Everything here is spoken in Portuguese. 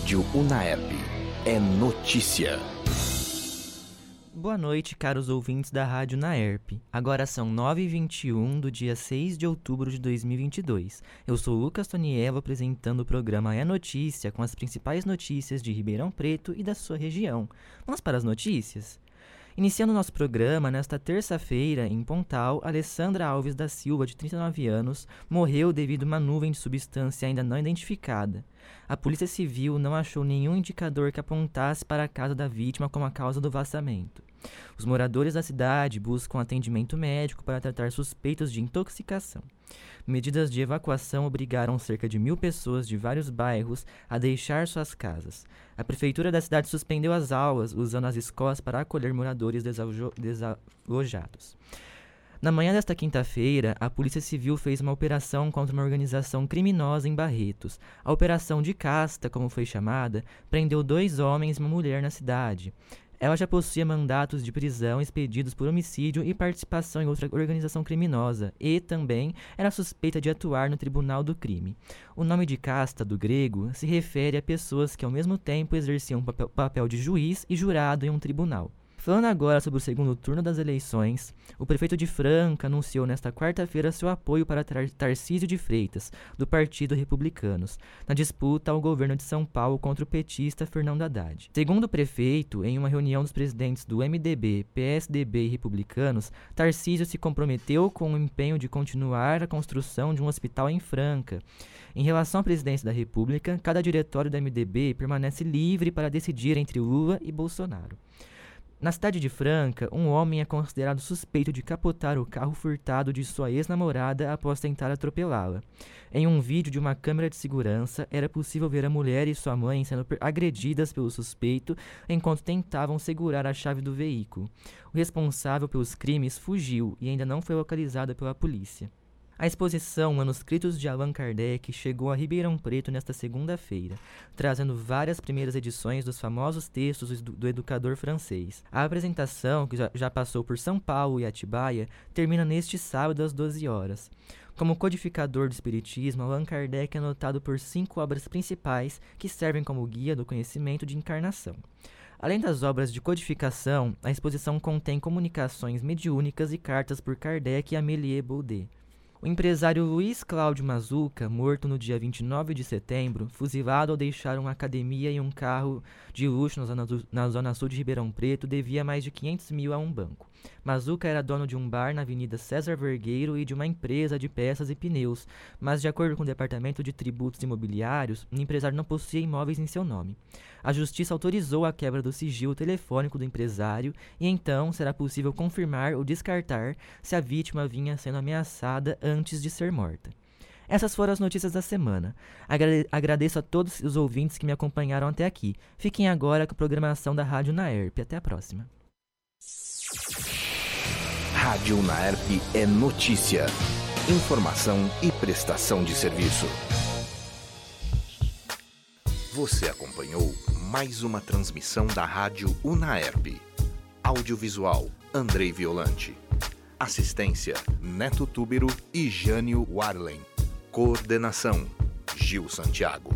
Rádio Unaerp. É notícia. Boa noite, caros ouvintes da Rádio Naerp. Agora são 9h21 do dia 6 de outubro de 2022. Eu sou Lucas Toniello apresentando o programa É Notícia com as principais notícias de Ribeirão Preto e da sua região. Vamos para as notícias? Iniciando nosso programa, nesta terça-feira, em Pontal, Alessandra Alves da Silva, de 39 anos, morreu devido a uma nuvem de substância ainda não identificada. A Polícia Civil não achou nenhum indicador que apontasse para a casa da vítima como a causa do vazamento. Os moradores da cidade buscam atendimento médico para tratar suspeitos de intoxicação. Medidas de evacuação obrigaram cerca de mil pessoas de vários bairros a deixar suas casas. A prefeitura da cidade suspendeu as aulas, usando as escolas para acolher moradores desalojados. Na manhã desta quinta-feira, a Polícia Civil fez uma operação contra uma organização criminosa em Barretos. A Operação de Casta, como foi chamada, prendeu dois homens e uma mulher na cidade. Ela já possuía mandatos de prisão expedidos por homicídio e participação em outra organização criminosa, e também era suspeita de atuar no tribunal do crime. O nome de casta, do grego, se refere a pessoas que ao mesmo tempo exerciam papel, papel de juiz e jurado em um tribunal. Falando agora sobre o segundo turno das eleições, o prefeito de Franca anunciou nesta quarta-feira seu apoio para Tar Tarcísio de Freitas, do Partido Republicanos, na disputa ao governo de São Paulo contra o petista Fernando Haddad. Segundo o prefeito, em uma reunião dos presidentes do MDB, PSDB e Republicanos, Tarcísio se comprometeu com o empenho de continuar a construção de um hospital em Franca. Em relação à presidência da República, cada diretório do MDB permanece livre para decidir entre Lula e Bolsonaro. Na cidade de Franca, um homem é considerado suspeito de capotar o carro furtado de sua ex-namorada após tentar atropelá-la. Em um vídeo de uma câmera de segurança, era possível ver a mulher e sua mãe sendo agredidas pelo suspeito enquanto tentavam segurar a chave do veículo. O responsável pelos crimes fugiu e ainda não foi localizado pela polícia. A exposição Manuscritos de Allan Kardec chegou a Ribeirão Preto nesta segunda-feira, trazendo várias primeiras edições dos famosos textos do, do educador francês. A apresentação, que já, já passou por São Paulo e Atibaia, termina neste sábado às 12 horas. Como codificador do Espiritismo, Allan Kardec é notado por cinco obras principais que servem como guia do conhecimento de encarnação. Além das obras de codificação, a exposição contém comunicações mediúnicas e cartas por Kardec e Amélie Baudet. O empresário Luiz Cláudio Mazuca, morto no dia 29 de setembro, fuzilado ao deixar uma academia e um carro de luxo na zona, do, na zona sul de Ribeirão Preto, devia mais de 500 mil a um banco. Mazuca era dono de um bar na Avenida César Vergueiro e de uma empresa de peças e pneus, mas de acordo com o Departamento de Tributos Imobiliários, o empresário não possuía imóveis em seu nome. A justiça autorizou a quebra do sigilo telefônico do empresário e então será possível confirmar ou descartar se a vítima vinha sendo ameaçada antes de ser morta. Essas foram as notícias da semana. agradeço a todos os ouvintes que me acompanharam até aqui. Fiquem agora com a programação da Rádio Naerp. Até a próxima. Rádio Naerp é notícia, informação e prestação de serviço. Você acompanhou mais uma transmissão da Rádio Unaerp. Audiovisual Andrei Violante. Assistência Neto Túbero e Jânio Warlen. Coordenação Gil Santiago.